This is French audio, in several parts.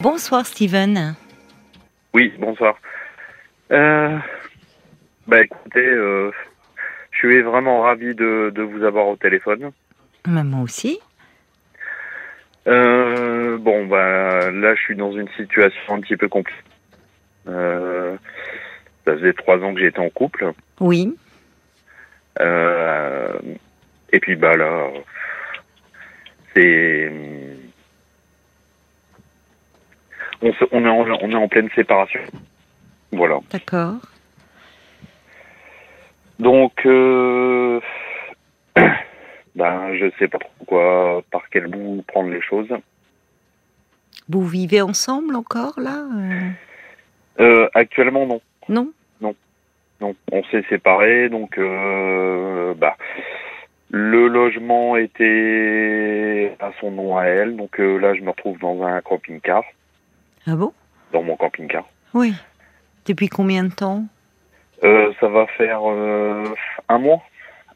Bonsoir Steven. Oui, bonsoir. Euh, bah écoutez, euh, je suis vraiment ravi de, de vous avoir au téléphone. Maman aussi. Euh, bon, bah là, je suis dans une situation un petit peu compliquée. Euh, ça faisait trois ans que j'étais en couple. Oui. Euh, et puis, bah là, c'est. On, se- on, est en, on est en pleine séparation. Voilà. D'accord. Donc, euh, ben, je sais pas trop quoi, par quel bout prendre les choses. Vous vivez ensemble encore là euh, Euh, actuellement, non. Non? Non, on s'est séparés, donc, euh, bah, le logement était à son nom à elle, donc là, je me retrouve dans un camping-car, Ah bon? Dans mon camping-car. Oui. Depuis combien de temps? Euh, ça va faire euh, un mois,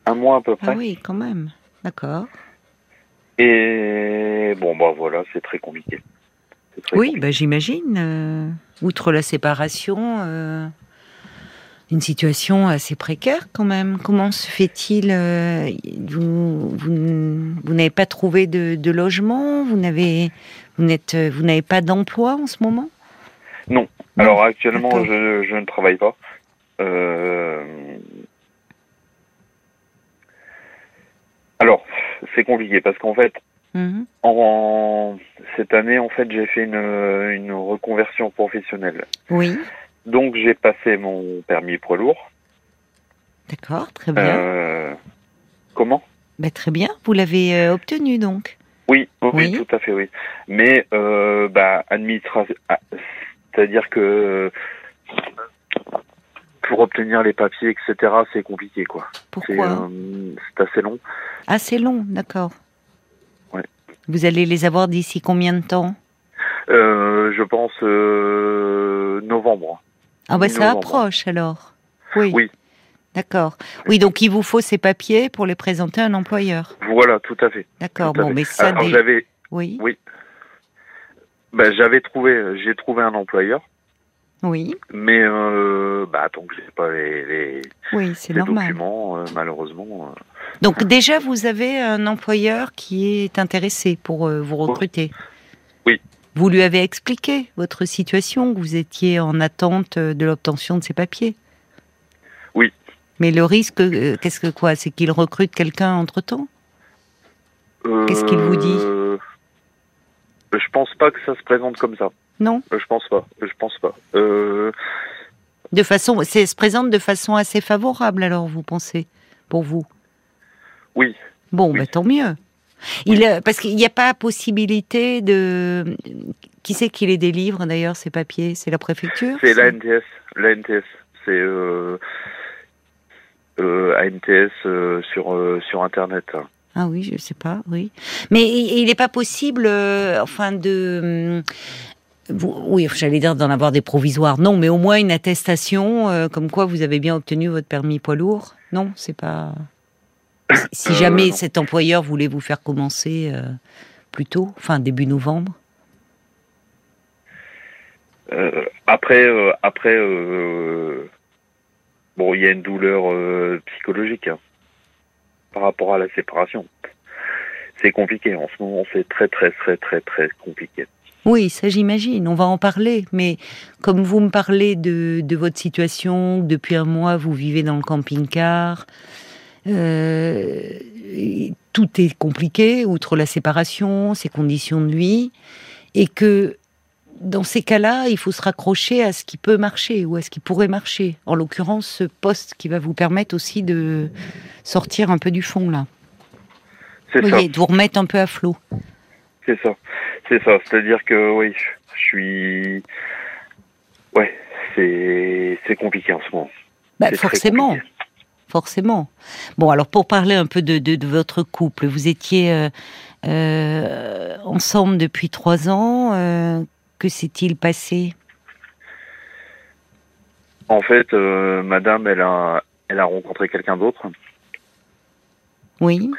un mois à peu près. Ah oui, quand même. D'accord. Et bon, bah voilà, c'est très compliqué. Très Oui, compliqué. bah, j'imagine. euh, outre la séparation, une situation assez précaire quand même. Comment se fait-il euh, Vous, vous, n- vous n'avez pas trouvé de, de logement? Vous n'avez vous n'êtes vous n'avez pas d'emploi en ce moment? Non. Non, Alors actuellement, je, je ne travaille pas. Euh, Alors, c'est compliqué parce qu'en fait, Mhm. en cette année, en fait, j'ai fait une, une reconversion professionnelle. Oui, Donc, j'ai passé mon permis poids lourd. d'accord, très bien. Euh, Comment? Bah, très bien. Vous l'avez euh, obtenu donc. Oui, oui, Oui. tout à fait, oui. Mais euh, bah, administration, ah, c'est-à-dire que pour obtenir les papiers, etc., c'est compliqué, quoi. C'est Pourquoi euh, c'est assez long. Assez long, d'accord. Ouais. Vous allez les avoir d'ici combien de temps? Euh, je pense euh, novembre. Ah bah ça approche alors. Oui. Oui. D'accord. Oui, donc il vous faut ces papiers pour les présenter à un employeur. Voilà, tout à fait. D'accord. Bon, fait. mais ça, Alors j'avais, oui, bah, j'avais trouvé, j'ai trouvé un employeur, oui, mais euh, bah tant que j'ai pas les, les, oui, c'est les normal. documents, euh, malheureusement. euh, Donc déjà, vous avez un employeur qui est intéressé pour euh, vous recruter. Oui. Vous lui avez expliqué votre situation, que vous étiez en attente de l'obtention de ces papiers. Mais le risque, euh, qu'est-ce que quoi? C'est qu'il recrute quelqu'un entre temps Qu'est-ce qu'il vous dit? Euh, Je pense pas que ça se présente comme ça. Non? Euh, Je pense pas. Je pense pas. De façon, c'est se présente de façon assez favorable alors, vous pensez, pour vous? Oui. Bon, Oui. bah, tant mieux. Il, parce qu'il n'y a pas possibilité de. Qui c'est qui les délivre d'ailleurs ces papiers? C'est la préfecture? C'est l'ANTS. L'ANTS. C'est euh, euh, ANTS euh, sur euh, sur internet. Ah oui, je sais pas, oui. Mais il n'est pas possible, euh, enfin, de. hum, oui, j'allais dire d'en avoir des provisoires. Non, mais au moins une attestation comme quoi vous avez bien obtenu votre permis poids lourd. Non, c'est pas. Si jamais cet employeur voulait vous faire commencer plus tôt, enfin début novembre. Après, après, bon, il y a une douleur euh, psychologique hein, par rapport à la séparation. C'est compliqué en ce moment. C'est très, très, très, très, très compliqué. Oui, ça j'imagine, on va en parler. Mais comme vous me parlez de, votre situation, depuis un mois vous vivez dans le camping-car, euh, tout est compliqué, outre la séparation, ces conditions de vie, et que dans ces cas-là, il faut se raccrocher à ce qui peut marcher ou à ce qui pourrait marcher. En l'occurrence, ce poste qui va vous permettre aussi de sortir un peu du fond, là. C'est Vous ça. voyez, de vous remettre un peu à flot. C'est ça. C'est ça. C'est-à-dire que oui, je suis. Ouais, c'est c'est compliqué en ce moment. Bah, forcément. Forcément. Bon, alors pour parler un peu de, de, de votre couple, vous étiez euh, euh, ensemble depuis trois ans. euh, que s'est-il passé? En fait, euh, Madame, elle a elle a rencontré quelqu'un d'autre. Oui.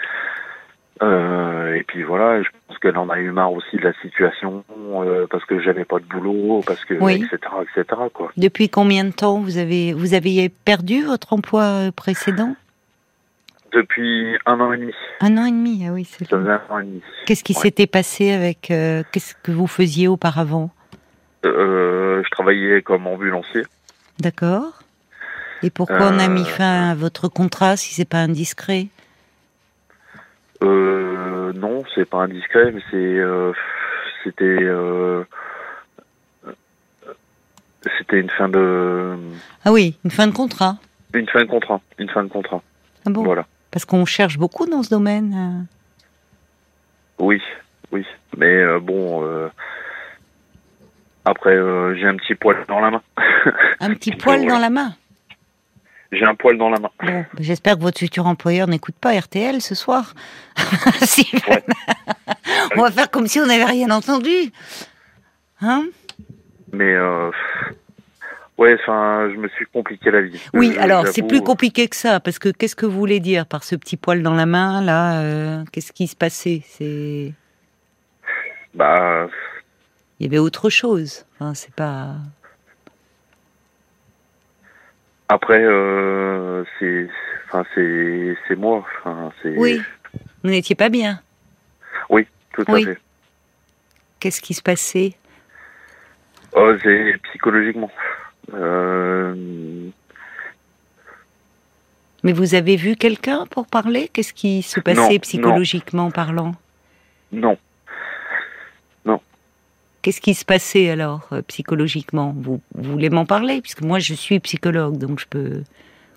Euh, et puis voilà, je pense qu'elle en a eu marre aussi de la situation, euh, parce que j'avais pas de boulot, parce que Oui. etc etc quoi. Depuis combien de temps vous avez vous aviez perdu votre emploi précédent? Depuis un an et demi, Un an et demi, ah oui, c'est ça faisait un an et demi. Qu'est-ce qui Ouais. s'était passé avec euh, qu'est-ce que vous faisiez auparavant Euh, je travaillais comme ambulancier. D'accord. Et pourquoi on a mis Euh, fin à votre contrat si c'est pas indiscret Euh, non, c'est pas indiscret, mais c'est euh, c'était c'était une fin de Ah oui, une fin de contrat. une fin de contrat, une fin de contrat. Ah bon? Voilà. Parce qu'on cherche beaucoup dans ce domaine. euh. Oui, oui, mais euh, bon. euh, après, euh, j'ai un petit poil dans la main. Un petit poil dans la main. J'ai un poil dans la main. Bon, j'espère que votre futur employeur n'écoute pas RTL ce soir. Si- Ouais. on va faire comme si on n'avait rien entendu. Hein? Mais ouais, enfin, je me suis compliqué la vie. Oui, Euh, alors c'est plus compliqué que ça, parce que qu'est-ce que vous voulez dire par ce petit poil dans la main là euh, Qu'est-ce qui se passait? C'est Bah, il y avait autre chose. Enfin, c'est pas. après, euh, c'est, enfin, c'est, c'est moi. Enfin, c'est. Oui, vous n'étiez pas bien. Tout Oui. à fait. Qu'est-ce qui se passait? Oh, c'est psychologiquement. Euh, Mais vous avez vu quelqu'un pour parler? Qu'est-ce qui se passait Non, non. psychologiquement parlant? Non. Qu'est-ce qui se passait alors euh, psychologiquement? Vous, vous voulez m'en parler? Puisque moi je suis psychologue, donc je peux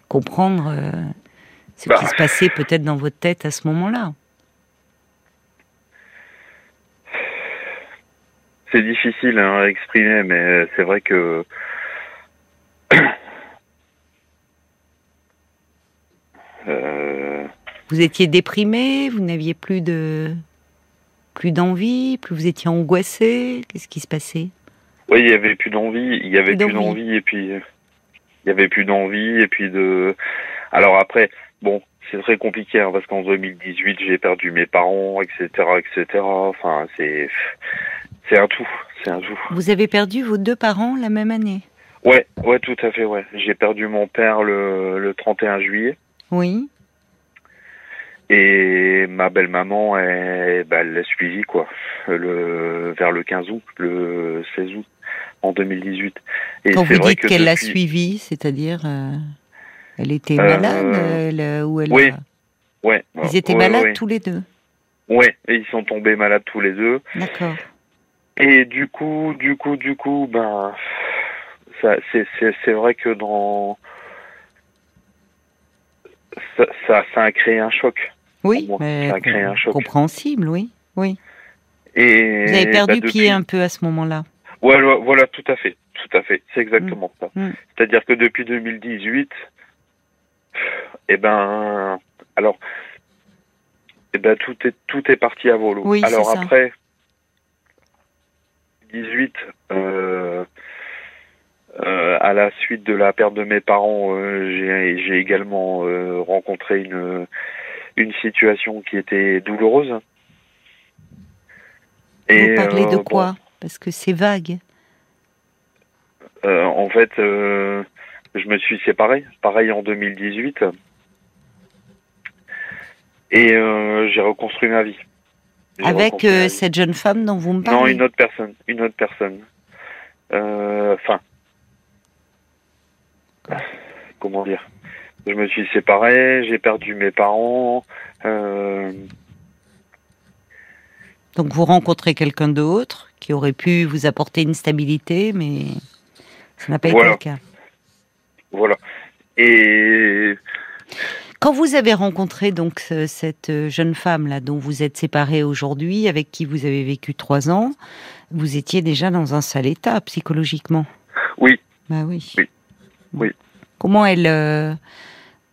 comprendre euh, ce Bah. qui se passait peut-être dans votre tête à ce moment-là. C'est difficile hein, à exprimer, mais c'est vrai que euh, Vous étiez déprimé, vous n'aviez plus de plus d'envie, plus vous étiez angoissé. Qu'est-ce qui se passait? Oui, il y avait plus d'envie, il y avait Plus d'envie. et puis il y avait plus d'envie et puis de. Alors après, bon, c'est très compliqué hein, parce qu'en 2018 j'ai perdu mes parents, etc., etc. Enfin, c'est c'est un tout, c'est un tout. Vous avez perdu vos deux parents la même année? Ouais, ouais, tout à fait, ouais. J'ai perdu mon père le, le 31 juillet. Oui. Et ma belle-maman, elle, bah, elle l'a suivi, quoi, le, vers le 15 août, le 16 août, en 2018. Et Quand vous vrai dites que qu'elle l'a depuis- suivi, c'est-à-dire euh, elle était Euh, malade elle, ou elle oui. a- Ouais. Ils étaient ouais, malades ouais. tous les deux. Ouais, et ils sont tombés malades tous les deux. D'accord. Et du coup, du coup, du coup, ben, c'est, c'est, c'est vrai que dans, ça, ça, ça a créé un choc. Oui, mais ça a créé un choc. compréhensible, oui. Oui. Et Vous avez perdu bah, pied un peu à ce moment-là. Voilà, voilà, tout à fait, tout à fait, c'est exactement ça. Mm. C'est-à-dire que depuis 2018, eh ben, alors, eh ben tout est tout est parti à volo. Oui, alors après 18, euh, euh, à la suite de la perte de mes parents, euh, j'ai également euh, rencontré une une situation qui était douloureuse. Vous parlez euh, de bon, quoi Parce que c'est vague. Euh, en fait, euh, je me suis séparé, pareil en 2018, et euh, j'ai reconstruit ma vie. Avec reconstruit ma euh, vie. cette jeune femme dont vous me Non, parlez. une autre personne, une autre personne. Euh, Enfin, comment dire? Je me suis séparé, j'ai perdu mes parents. Euh, Donc vous rencontrez quelqu'un d'autre qui aurait pu vous apporter une stabilité, mais ça n'a pas Voilà. été le cas. voilà. Et Quand vous avez rencontré donc ce- cette jeune femme là dont vous êtes séparé aujourd'hui, avec qui vous avez vécu trois ans, vous étiez déjà dans un sale état psychologiquement? oui, Bah oui. Oui. Oui. Comment elle, euh,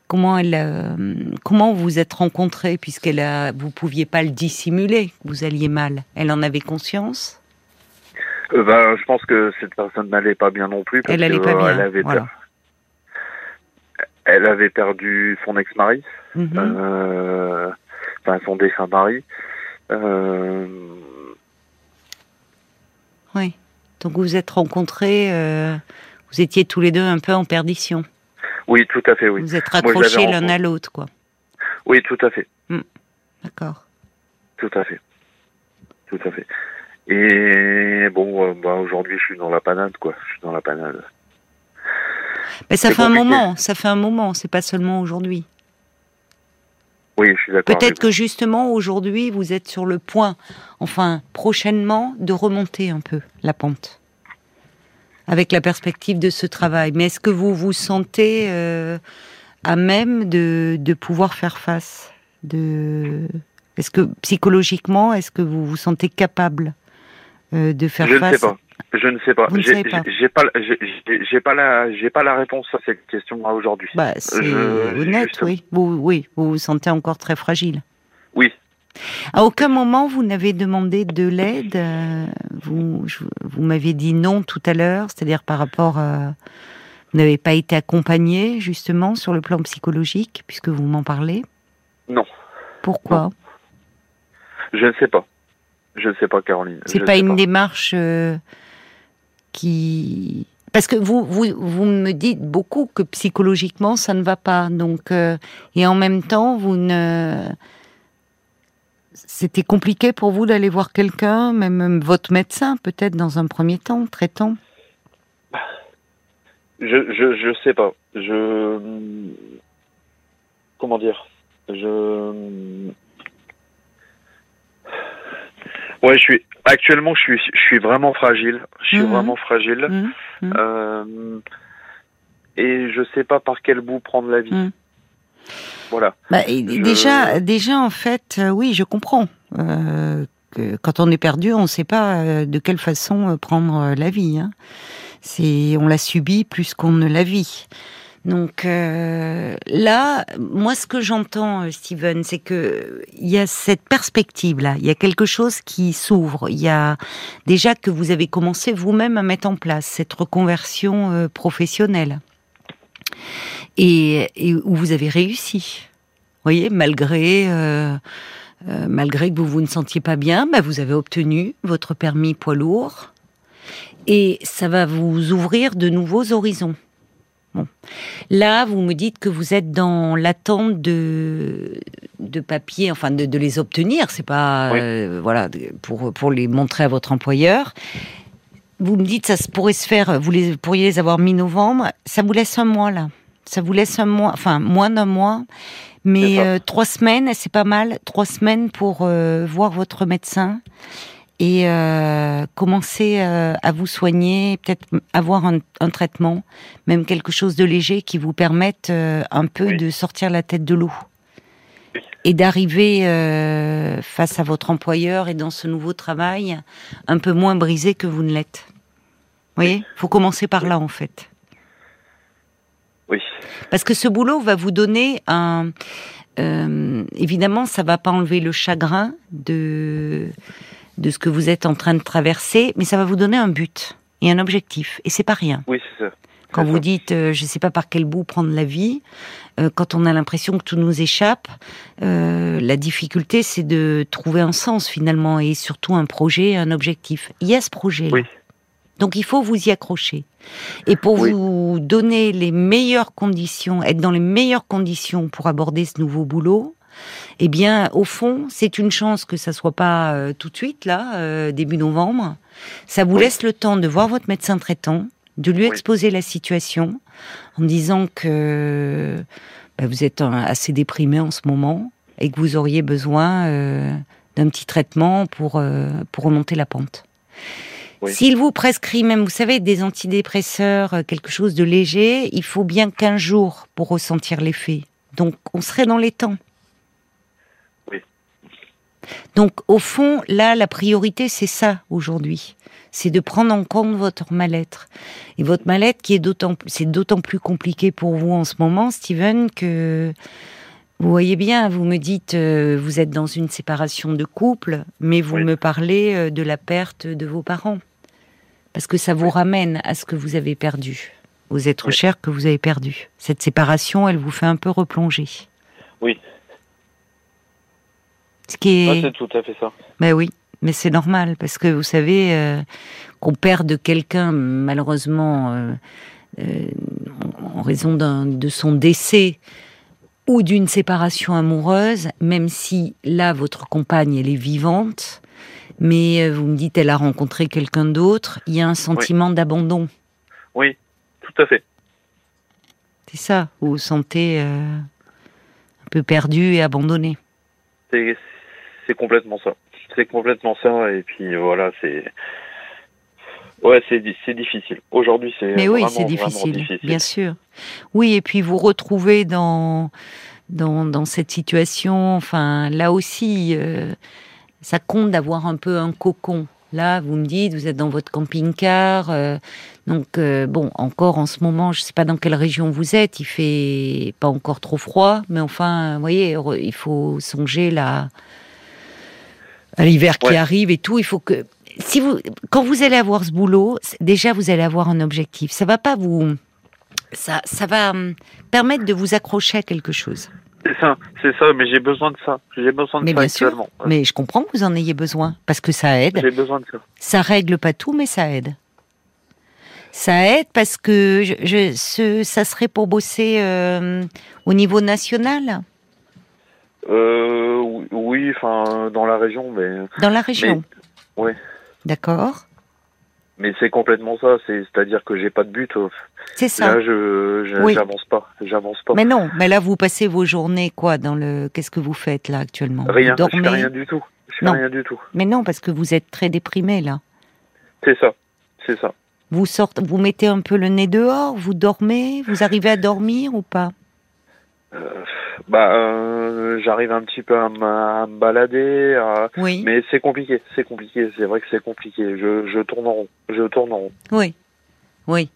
comment elle, euh, comment vous vous êtes rencontrés puisqu'elle a, vous pouviez pas le dissimuler, que vous alliez mal. Elle en avait conscience? euh, ben, je pense que cette personne n'allait pas bien non plus. Parce Elle allait que, pas bien. Elle avait, voilà. elle avait perdu son ex-mari. Mhm. euh, enfin son défunt mari. Euh, Oui. Donc vous vous êtes rencontrés, vous étiez tous les deux un peu en perdition. oui, tout à fait, oui. Vous êtes raccrochés l'un à l'autre, quoi. Oui, tout à fait, D'accord. tout à fait, tout à fait. Et bon, euh, bah, aujourd'hui, je suis dans la panade, quoi. Je suis dans la panade. Mais ça fait un moment, ça fait un moment, c'est pas seulement aujourd'hui. Oui, je suis d'accord. Peut-être que justement aujourd'hui, vous êtes sur le point, enfin prochainement, de remonter un peu la pente. Avec la perspective de ce travail. Mais est-ce que vous vous sentez euh, à même de, de pouvoir faire face de... Est-ce que psychologiquement, est-ce que vous vous sentez capable euh, de faire Je ne face sais pas. Je ne sais pas. Ne J'ai pas. pas, j'ai- la, j'ai pas la réponse à cette question-là aujourd'hui. Bah, c'est honnête, justement. oui. Vous, oui. Vous vous sentez encore très fragile. Oui. À aucun moment vous n'avez demandé de l'aide. euh, Vous, je- vous m'avez dit non tout à l'heure, c'est-à-dire par rapport à. Vous n'avez pas été accompagné justement sur le plan psychologique, puisque vous m'en parlez? Non. Pourquoi? Je ne sais pas. Je ne sais pas, Caroline. C'est pas une démarche euh, qui. Parce que vous, vous, vous me dites beaucoup que psychologiquement ça ne va pas. Donc, euh, et en même temps, vous ne. C'était compliqué pour vous d'aller voir quelqu'un, même, votre médecin, peut-être dans un premier temps, traitant? Je, je, je sais pas. Je. Comment dire? Je. Ouais, je suis. Actuellement, je suis, je suis vraiment fragile. Je suis Mhm. vraiment fragile. Hum, hum. Euh, et je sais pas par quel bout prendre la vie. Voilà. Bah, et Je- Déjà, déjà, en fait, euh, oui, je comprends. Euh, que quand on est perdu, on ne sait pas euh, de quelle façon prendre la vie. hein. C'est, on la subit plus qu'on ne la vit. Donc euh, là, moi, ce que j'entends, Steven, c'est que il y a cette perspective-là. Il y a quelque chose qui s'ouvre. Il y a déjà que vous avez commencé vous-même à mettre en place cette reconversion euh, professionnelle et, et où vous avez réussi. Vous voyez, malgré euh, euh, malgré que vous vous ne sentiez pas bien, bah, vous avez obtenu votre permis poids lourd et ça va vous ouvrir de nouveaux horizons. Bon. Là, vous me dites que vous êtes dans l'attente de, de papiers, enfin de, de les obtenir. C'est pas Oui. euh, voilà pour pour les montrer à votre employeur. Vous me dites ça se pourrait se faire. Vous les, pourriez les avoir mi-novembre. Ça vous laisse un mois là. Ça vous laisse un mois, enfin moins d'un mois. Mais euh, trois semaines, c'est pas mal. Trois semaines pour euh, voir votre médecin et euh, commencer à vous soigner, peut-être avoir un, un traitement, même quelque chose de léger qui vous permette un peu Oui. de sortir la tête de l'eau Oui. et d'arriver face à votre employeur et dans ce nouveau travail un peu moins brisé que vous ne l'êtes. Vous voyez, faut commencer par là en fait. Oui. Parce que ce boulot va vous donner un. euh, évidemment, ça va pas enlever le chagrin de de ce que vous êtes en train de traverser, mais ça va vous donner un but et un objectif. Et c'est pas rien. Oui, c'est ça. Quand vous ça. dites, euh, je sais pas par quel bout prendre la vie, euh, quand on a l'impression que tout nous échappe, la difficulté, c'est de trouver un sens finalement et surtout un projet, un objectif. Il y a ce projet-là. Oui. Donc il faut vous y accrocher. Et pour Oui. vous donner les meilleures conditions, être dans les meilleures conditions pour aborder ce nouveau boulot, eh bien, au fond, c'est une chance que ça soit pas euh, tout de suite là, euh, début novembre. Ça vous Oui. laisse le temps de voir votre médecin traitant, de lui Oui. exposer la situation, en disant que bah, vous êtes assez déprimé en ce moment et que vous auriez besoin euh, d'un petit traitement pour pour remonter la pente. Oui. S'il vous prescrit même, vous savez, des antidépresseurs, euh, quelque chose de léger, il faut bien 15 jours pour ressentir l'effet. Donc, on serait dans les temps. Oui. Donc, au fond, là, la priorité, c'est ça aujourd'hui. C'est de prendre en compte votre mal-être. Et votre mal-être qui est d'autant, c'est d'autant plus compliqué pour vous en ce moment, Steven, que vous voyez bien, vous me dites, euh, vous êtes dans une séparation de couple, mais vous Oui. me parlez euh, de la perte de vos parents. Parce que ça vous ramène à ce que vous avez perdu, aux êtres Oui. chers que vous avez perdus. Cette séparation, elle vous fait un peu replonger. Oui. Ce qui est. c'est tout à fait ça. Ben oui, mais c'est normal parce que vous savez euh, qu'on perd de quelqu'un malheureusement euh, euh, en raison de son décès ou d'une séparation amoureuse, même si là votre compagne elle est vivante, mais vous me dites elle a rencontré quelqu'un d'autre, il y a un sentiment d'abandon. Oui, tout à fait. C'est ça, vous vous sentez un peu perdu et abandonné. C'est complètement ça c'est complètement ça. Et puis voilà, c'est. Ouais, c'est difficile. Aujourd'hui, c'est Mais oui, c'est difficile, bien sûr. Oui, et puis vous retrouvez dans dans, dans cette situation. Enfin, là aussi, euh, ça compte d'avoir un peu un cocon. Là, vous me dites, vous êtes dans votre camping-car. Euh, donc, euh, bon, encore en ce moment, je ne sais pas dans quelle région vous êtes. Il fait pas encore trop froid, mais enfin, vous voyez, il faut songer là à l'hiver qui arrive et tout, il faut que si vous quand vous allez avoir ce boulot, déjà vous allez avoir un objectif. Ça va pas vous ça ça va hum, permettre de vous accrocher à quelque chose. C'est ça, c'est ça, mais j'ai besoin de ça. J'ai besoin de mais ça bien Sûr, mais je comprends que vous en ayez besoin parce que ça aide. J'ai besoin de ça. Ça règle pas tout, mais ça aide. Ça aide parce que je, ce, ça serait pour bosser euh, au niveau national? Euh, oui, enfin, dans la région, mais. Dans la région? Oui. D'accord. Mais c'est complètement ça, c'est-à-dire que j'ai pas de but. C'est ça. Là, je, j'avance pas, j'avance pas. Mais non, mais là, vous passez vos journées quoi dans le Qu'est-ce que vous faites là actuellement? Rien. Vous dormez... Je fais rien du tout. Je fais rien du tout. Mais non, parce que vous êtes très déprimé là. C'est ça, c'est ça. Vous sortez, vous mettez un peu le nez dehors, vous dormez, vous arrivez à dormir ou pas? Euh, bah, euh, j'arrive un petit peu à, me balader, oui. mais c'est compliqué, c'est compliqué, c'est vrai que c'est compliqué. Je, je, tourne en rond, je tourne en rond. Oui, oui.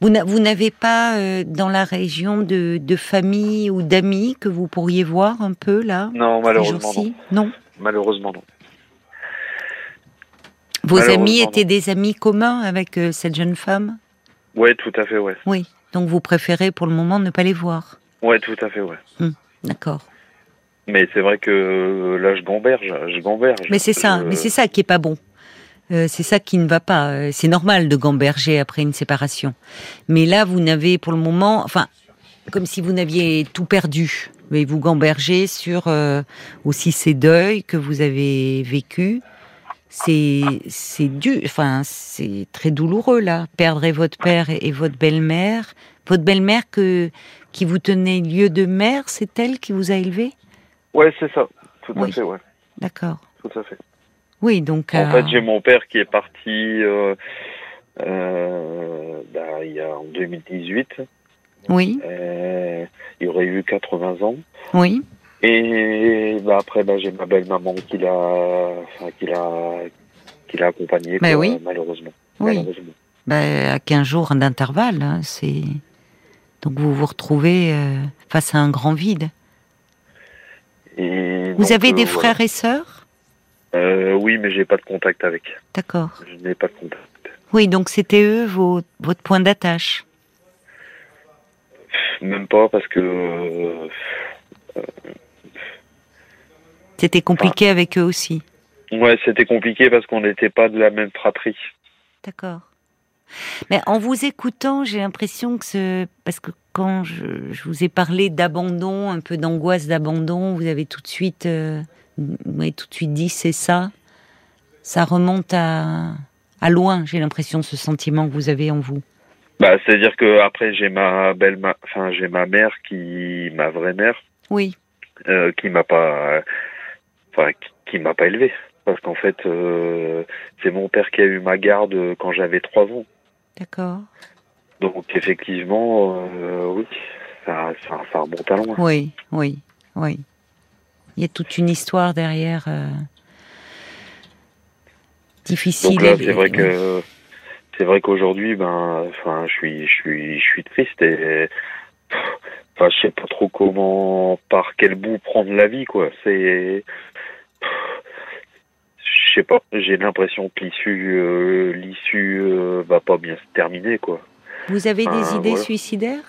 Vous n'avez pas euh, dans la région de, de famille ou d'amis que vous pourriez voir un peu là Non, malheureusement non. non. Malheureusement non. Vos amis étaient des amis communs avec euh, cette jeune femme? Oui, tout à fait, ouais. Oui, donc vous préférez pour le moment ne pas les voir Ouais, tout à fait, ouais. Hmm, d'accord. Mais c'est vrai que là, je gamberge, je gamberge. Mais c'est ça, mais c'est ça qui est pas bon. Euh, c'est ça qui ne va pas. Euh, c'est normal de gamberger après une séparation. Mais là, vous n'avez pour le moment, enfin, comme si vous n'aviez tout perdu. Mais vous gambergez sur euh, aussi ces deuils que vous avez vécus. C'est c'est dur, enfin c'est très douloureux là. Perdre votre père et votre belle-mère, votre belle-mère que qui vous tenait lieu de mère, c'est elle qui vous a élevé Ouais, c'est ça. Tout à fait, ouais. D'accord. Tout à fait. Oui, donc. En fait, j'ai mon père qui est parti euh, euh, bah, il y a en 2018. Oui. Euh, il aurait eu 80 ans. Oui. Et bah, après, bah, j'ai ma belle maman qui l'a, enfin, qui l'a, qui l'a accompagné. Bah, oui. Malheureusement. Oui. Malheureusement. Bah, à 15 jours d'intervalle, hein, c'est. Donc vous vous retrouvez euh, face à un grand vide. vous avez des euh, frères et sœurs? Euh, Oui, mais j'ai pas de contact avec. D'accord. Je n'ai pas de contact. Oui, donc c'était eux vos, votre point d'attache? Même pas parce que. c'était compliqué avec eux aussi? Ouais, c'était compliqué parce qu'on n'était pas de la même fratrie. D'accord. Mais en vous écoutant, j'ai l'impression que ce... Parce que quand je, vous ai parlé d'abandon, un peu d'angoisse d'abandon, vous avez tout de suite, euh, tout de suite dit c'est ça. Ça remonte à, à loin, j'ai l'impression, ce sentiment que vous avez en vous. Bah, c'est-à-dire que après j'ai ma belle, enfin j'ai ma mère qui, ma vraie mère. Oui. Euh, qui m'a pas, enfin qui, m'a pas élevé parce qu'en fait euh, c'est mon père qui a eu ma garde quand j'avais trois ans. D'accord. Donc effectivement, euh, oui, ça, ça, remonte à loin. Oui, oui, oui. Il y a toute une histoire derrière euh, difficile. Donc là, c'est vrai que c'est vrai qu'aujourd'hui, ben, enfin, je suis, je suis, je suis triste et enfin, je sais pas trop comment, par quel bout prendre la vie, quoi. C'est sais pas, j'ai l'impression que l'issue, euh, l'issue euh, va pas bien se terminer, quoi. Vous avez des idées suicidaires?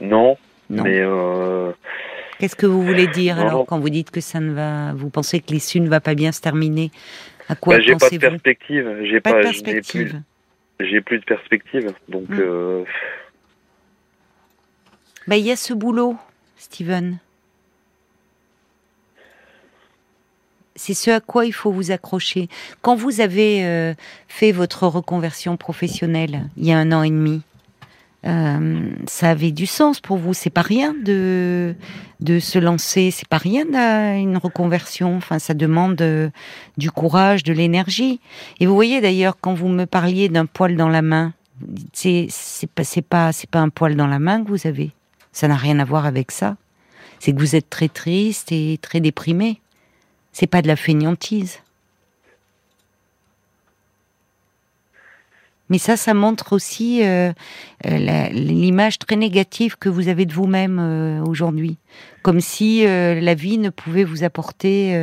Non, mais. Euh, Qu'est-ce que vous voulez dire Non, alors non. quand vous dites que ça ne va, vous pensez que l'issue ne va pas bien se terminer? À quoi Bah, j'ai pas de perspective. J'ai Pas de pas, perspective. plus, j'ai plus de perspective. Donc, Mm. euh, Bah, il y a ce boulot, Steven. C'est ce à quoi il faut vous accrocher. Quand vous avez euh, fait votre reconversion professionnelle il y a un an et demi, euh, ça avait du sens pour vous. C'est pas rien de de se lancer. C'est pas rien une reconversion. Enfin, ça demande euh, du courage, de l'énergie. Et vous voyez d'ailleurs quand vous me parliez d'un poil dans la main, c'est c'est pas c'est pas c'est pas un poil dans la main que vous avez. Ça n'a rien à voir avec ça. C'est que vous êtes très triste et très déprimé. C'est pas de la fainéantise. Mais ça, ça montre aussi euh, euh, l'image très négative que vous avez de vous-même euh, aujourd'hui. Comme si euh, la vie ne pouvait vous apporter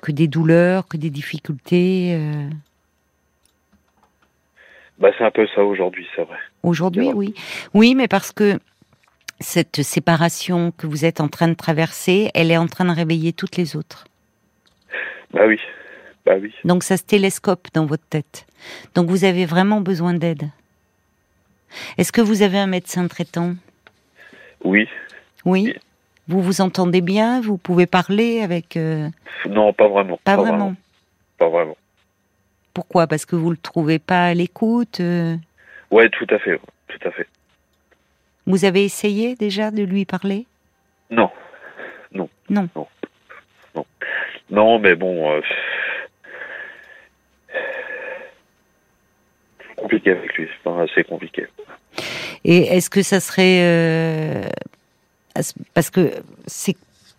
que des douleurs, que des difficultés. bah, c'est un peu ça aujourd'hui, c'est vrai. Aujourd'hui, oui. Oui, mais parce que cette séparation que vous êtes en train de traverser, elle est en train de réveiller toutes les autres. Bah oui, bah oui. Donc ça se télescope dans votre tête. Donc vous avez vraiment besoin d'aide. Est-ce que vous avez un médecin traitant? Oui. Oui. Vous vous entendez bien? Vous pouvez parler avec... euh, Non, pas vraiment. Pas vraiment. Pas vraiment. Pourquoi? Parce que vous le trouvez pas à l'écoute euh, Ouais, tout à fait. Tout à fait. Vous avez essayé déjà de lui parler? Non. Non. Non. Non. Non. Non, mais bon. euh, c'est compliqué avec lui. Enfin, assez compliqué. Et est-ce que ça serait... euh, Parce que c'est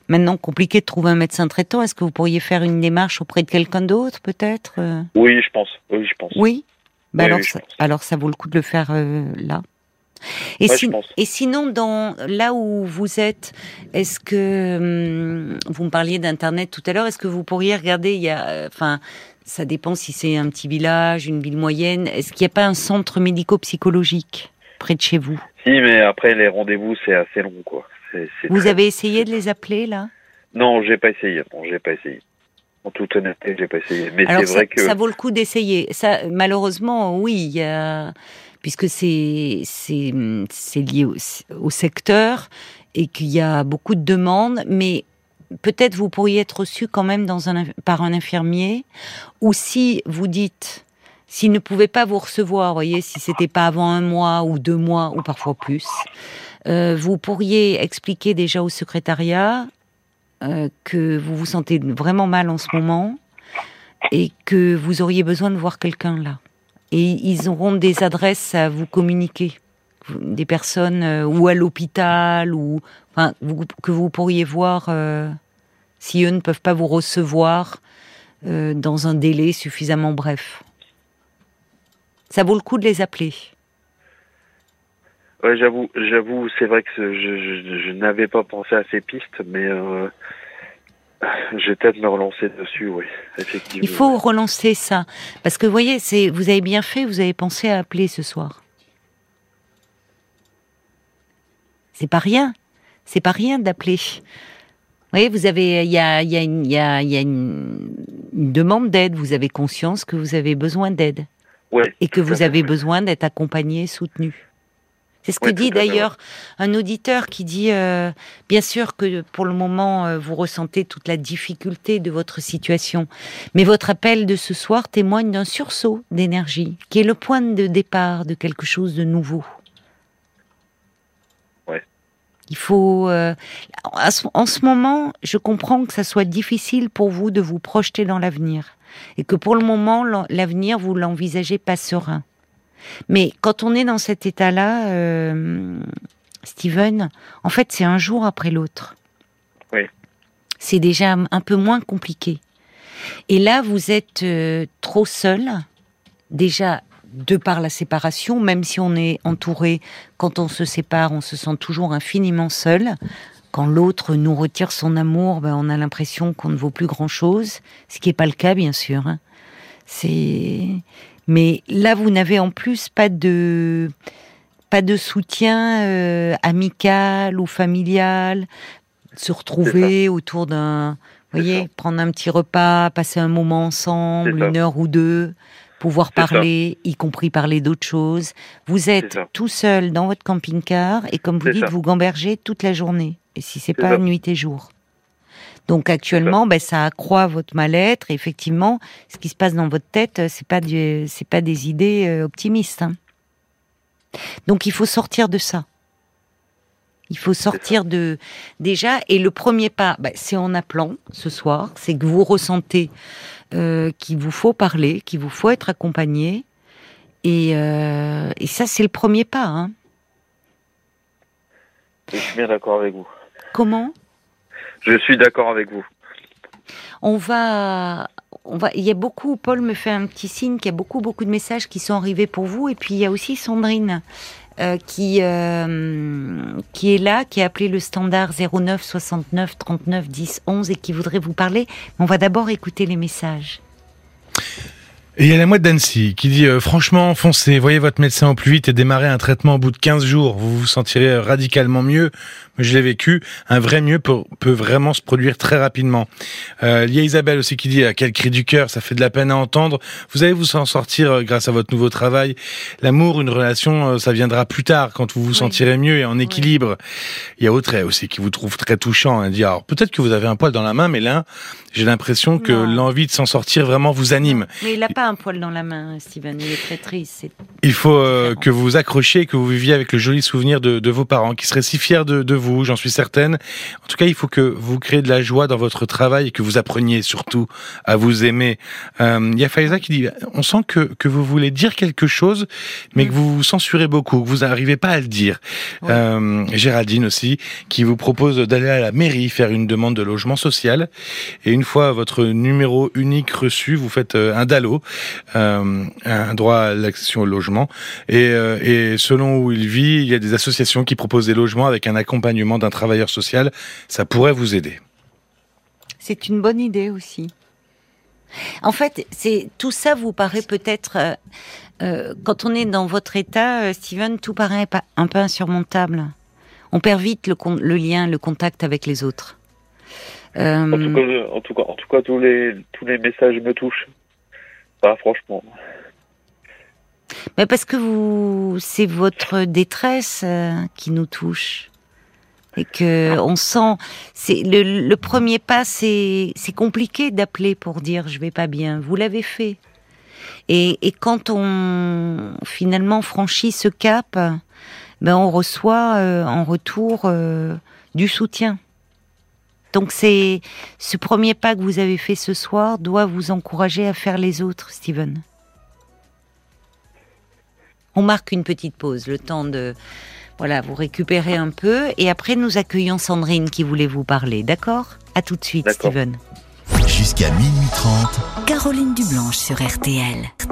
maintenant compliqué de trouver un médecin traitant. Est-ce que vous pourriez faire une démarche auprès de quelqu'un d'autre, peut-être euh? Oui, je pense. Oui, je pense. Oui? Bah Oui, alors, oui, ça, pense. alors ça vaut le coup de le faire euh, là. Et, Ouais, si- je pense. et sinon, dans là où vous êtes, est-ce que hum, vous me parliez d'internet tout à l'heure Est-ce que vous pourriez regarder Il y a, euh, enfin, ça dépend si c'est un petit village, une ville moyenne. Est-ce qu'il n'y a pas un centre médico-psychologique près de chez vous? Si, mais après, les rendez-vous, c'est assez long, quoi. Vous très- avez essayé de les appeler là? Non, j'ai pas essayé. Non, j'ai pas essayé. En toute honnêteté, j'ai pas essayé. Mais c'est ça, vrai que. ça vaut le coup d'essayer. Ça, malheureusement, oui, il y a, puisque c'est lié au, secteur et qu'il y a beaucoup de demandes, mais peut-être vous pourriez être reçu quand même par un infirmier, ou si vous dites, s'il ne pouvait pas vous recevoir, voyez, si c'était pas avant un mois ou deux mois ou parfois plus, euh, vous pourriez expliquer déjà au secrétariat euh, que vous vous sentez vraiment mal en ce moment et que vous auriez besoin de voir quelqu'un là. Et ils auront des adresses à vous communiquer, des personnes euh, ou à l'hôpital ou que vous pourriez voir euh, si eux ne peuvent pas vous recevoir euh, dans un délai suffisamment bref. Ça vaut le coup de les appeler. Ouais, j'avoue, j'avoue, c'est vrai que je, n'avais pas pensé à ces pistes, mais je vais peut-être me relancer dessus, oui, effectivement. Il faut relancer ça parce que vous voyez, c'est vous avez bien fait, vous avez pensé à appeler ce soir. C'est pas rien, c'est pas rien d'appeler. Vous voyez, vous avez, il y a, il y a une, il y a, il y a une, une demande d'aide. Vous avez conscience que vous avez besoin d'aide Ouais, et que vous avez besoin d'être accompagné, soutenu. C'est ce que dit d'ailleurs un auditeur qui dit, euh, bien sûr que pour le moment, euh, vous ressentez toute la difficulté de votre situation, mais votre appel de ce soir témoigne d'un sursaut d'énergie, qui est le point de départ de quelque chose de nouveau. Ouais. Il faut, euh, en ce moment, je comprends que ça soit difficile pour vous de vous projeter dans l'avenir et que pour le moment, l'avenir, vous l'envisagez pas serein. Mais quand on est dans cet état-là, euh, Steven, en fait, c'est un jour après l'autre. Oui. C'est déjà un peu moins compliqué. Et là, vous êtes euh, trop seul, déjà de par la séparation, même si on est entouré, quand on se sépare, on se sent toujours infiniment seul. Quand l'autre nous retire son amour, ben, on a l'impression qu'on ne vaut plus grand-chose, ce qui n'est pas le cas, bien sûr. hein. C'est mais là, vous n'avez en plus pas de pas de soutien euh, amical ou familial. Se retrouver autour d'un, vous voyez, prendre un petit repas, passer un moment ensemble, une heure ou deux, pouvoir parler, y compris parler d'autres choses. Vous êtes tout seul dans votre camping-car et comme vous dites, vous gambergez toute la journée. Et si c'est pas nuit et jour. Donc actuellement, ça. Ben, ça accroît votre mal-être. Et effectivement, ce qui se passe dans votre tête, c'est pas c'est pas des idées euh, optimistes. Hein. Donc il faut sortir de ça. Il faut sortir de déjà et le premier pas, ben, c'est en appelant ce soir, c'est que vous ressentez euh, qu'il vous faut parler, qu'il vous faut être accompagné et, euh, et ça c'est le premier pas. Hein. Je suis bien d'accord avec vous. Comment? Je suis d'accord avec vous. On va, on va. Il y a beaucoup. Paul me fait un petit signe qu'il y a beaucoup, beaucoup de messages qui sont arrivés pour vous. Et puis il y a aussi Sandrine euh, qui euh, qui est là, qui a appelé le standard 09 69 39 10 11 et qui voudrait vous parler. On va d'abord écouter les messages. Et il y a la mouette d'Annecy qui dit euh, franchement foncez, voyez votre médecin au plus vite et démarrez un traitement au bout de 15 jours, vous vous sentirez radicalement mieux je l'ai vécu, un vrai mieux peut, peut, vraiment se produire très rapidement. Euh, il y a Isabelle aussi qui dit à quel cri du cœur, ça fait de la peine à entendre. Vous allez vous en sortir euh, grâce à votre nouveau travail. L'amour, une relation, euh, ça viendra plus tard quand vous vous sentirez mieux et en équilibre. Il y a Audrey aussi qui vous trouve très touchant. Elle dit alors peut-être que vous avez un poil dans la main, mais là j'ai l'impression que l'envie de s'en sortir vraiment vous anime. Mais il n'a pas un poil dans la main, Steven. Il est très triste. Il faut euh, que vous vous accrochiez, que vous viviez avec le joli souvenir de, de vos parents, qui seraient si fiers de, de vous j'en suis certaine. En tout cas, il faut que vous créez de la joie dans votre travail et que vous appreniez surtout à vous aimer. Euh, il y a Faiza qui dit, on sent que, que vous voulez dire quelque chose, mais que mm. vous vous censurez beaucoup, que vous n'arrivez pas à le dire. Euh, Géraldine aussi, qui vous propose d'aller à la mairie faire une demande de logement social. Et une fois votre numéro unique reçu, vous faites euh, un DALO, euh, un droit à l'accession au logement. Et, et selon où il vit, il y a des associations qui proposent des logements avec un accompagnement d'un travailleur social, ça pourrait vous aider. C'est une bonne idée aussi. En fait, c'est tout ça vous paraît peut-être euh, euh, quand on est dans votre état, euh, Steven, tout paraît un peu insurmontable. On perd vite le, le lien, le contact avec les autres. En tout, cas, en, tout cas, en, tout cas, tous les tous les messages me touchent. Pas franchement. Mais parce que vous, c'est votre détresse qui nous touche et que on sent c'est le, premier pas c'est compliqué d'appeler pour dire je vais pas bien vous l'avez fait. Et, et quand on finalement franchit ce cap ben on reçoit euh, en retour euh, du soutien. Donc c'est ce premier pas que vous avez fait ce soir doit vous encourager à faire les autres Steven. On marque une petite pause le temps de voilà, vous récupérez un peu et après nous accueillons Sandrine qui voulait vous parler, d'accord? À tout de suite, Steven. Jusqu'à minuit 30. Caroline Dublanche sur RTL.